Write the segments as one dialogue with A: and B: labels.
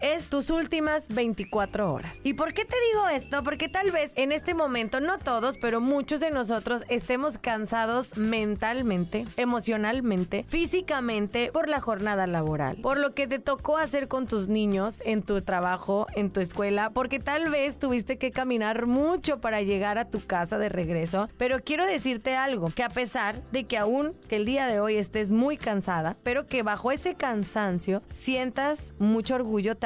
A: Es tus últimas 24 horas. ¿Y por qué te digo esto? Porque tal vez en este momento, no todos, pero muchos de nosotros estemos cansados mentalmente, emocionalmente, físicamente por la jornada laboral, por lo que te tocó hacer con tus niños en tu trabajo, en tu escuela, porque tal vez tuviste que caminar mucho para llegar a tu casa de regreso. Pero quiero decirte algo, que a pesar de que aún que el día de hoy estés muy cansada, pero que bajo ese cansancio sientas mucho orgullo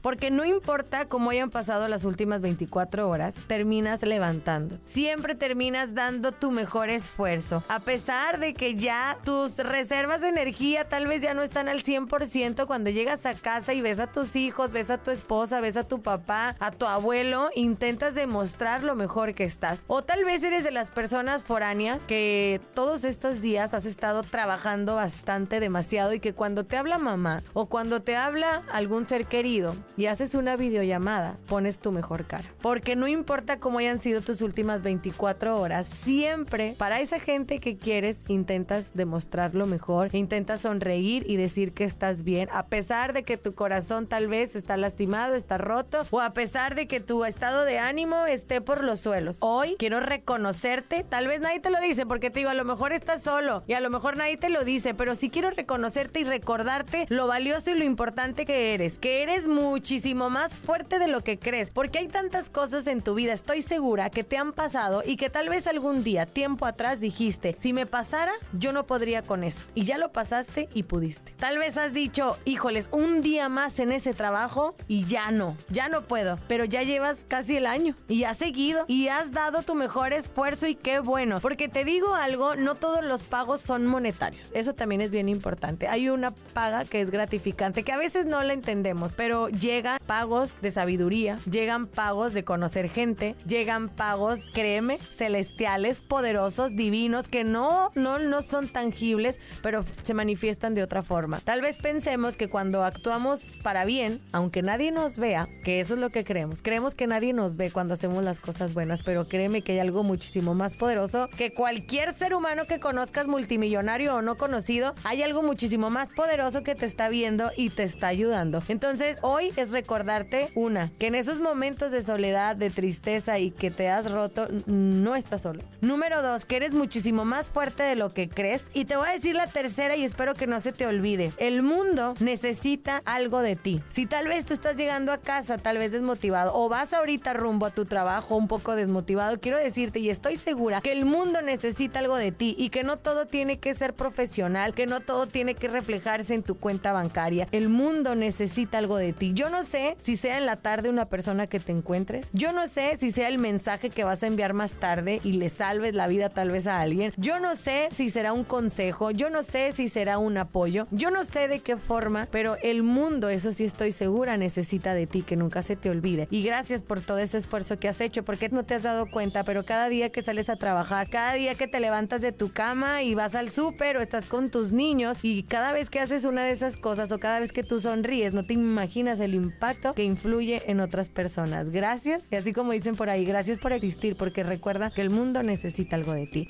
A: porque no importa cómo hayan pasado las últimas 24 horas, terminas levantando. Siempre terminas dando tu mejor esfuerzo, a pesar de que ya tus reservas de energía tal vez ya no están al 100% cuando llegas a casa y ves a tus hijos, ves a tu esposa, ves a tu papá, a tu abuelo, intentas demostrar lo mejor que estás. O tal vez eres de las personas foráneas que todos estos días has estado trabajando bastante, demasiado y que cuando te habla mamá o cuando te habla algún ser querido y haces una videollamada, pones tu mejor cara. Porque no importa cómo hayan sido tus últimas 24 horas, siempre para esa gente que quieres intentas demostrar lo mejor, intentas sonreír y decir que estás bien, a pesar de que tu corazón tal vez está lastimado, está roto, o a pesar de que tu estado de ánimo esté por los suelos. Hoy quiero reconocerte, tal vez nadie te lo dice, porque te digo, a lo mejor estás solo y a lo mejor nadie te lo dice, pero sí quiero reconocerte y recordarte lo valioso y lo importante que eres, que eres muchísimo más fuerte de lo que crees, porque hay tantas cosas en tu vida, estoy segura, que te han pasado y que tal vez algún día, tiempo atrás, dijiste, si me pasara, yo no podría con eso. Y ya lo pasaste y pudiste. Tal vez has dicho, híjoles, un día más en ese trabajo y ya no, ya no puedo, pero ya llevas casi el año y has seguido y has dado tu mejor esfuerzo y qué bueno, porque te digo algo, no todos los pagos son monetarios, eso también es bien importante. Hay una paga que es gratificante, que a veces no la entendemos, pero llegan pagos de sabiduría, llegan pagos de conocer gente, llegan pagos, créeme, celestiales, poderosos, divinos, que no, no, no son tangibles, pero se manifiestan de otra forma. Tal vez pensemos que cuando actuamos para bien, aunque nadie nos vea, que eso es lo que creemos, creemos que nadie nos ve cuando hacemos las cosas buenas, pero créeme que hay algo muchísimo más poderoso que cualquier ser humano que conozcas, multimillonario o no conocido, hay algo muchísimo más poderoso que te está viendo y te está ayudando. Entonces, hoy es recordarte, una, que en esos momentos de soledad, de tristeza y que te has roto, no estás solo. Número dos, que eres muchísimo más fuerte de lo que crees. Y te voy a decir la tercera y espero que no se te olvide. El mundo necesita algo de ti. Si tal vez tú estás llegando a casa, tal vez desmotivado, o vas ahorita rumbo a tu trabajo un poco desmotivado, quiero decirte y estoy segura que el mundo necesita algo de ti y que no todo tiene que ser profesional, que no todo tiene que reflejarse en tu cuenta bancaria. El mundo necesita necesita de ti. Yo no sé si sea en la tarde una persona que te encuentres. Yo no sé si sea el mensaje que vas a enviar más tarde y le salves la vida tal vez a alguien. Yo no sé si será un consejo. Yo no sé si será un apoyo. Yo no sé de qué forma, pero el mundo, eso sí estoy segura, necesita de ti, que nunca se te olvide. Y gracias por todo ese esfuerzo que has hecho, porque no te has dado cuenta, pero cada día que sales a trabajar, cada día que te levantas de tu cama y vas al súper o estás con tus niños y cada vez que haces una de esas cosas o cada vez que tú sonríes, no te imaginas el impacto que influye en otras personas. Gracias, y así como dicen por ahí, gracias por existir, porque recuerda que el mundo necesita algo de ti.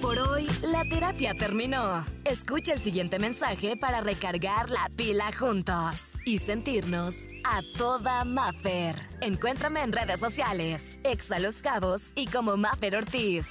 B: Por hoy, la terapia terminó. Escucha el siguiente mensaje para recargar la pila juntos y sentirnos a toda Maffer. Encuéntrame en redes sociales, Exa Los Cabos y como Maffer Ortiz.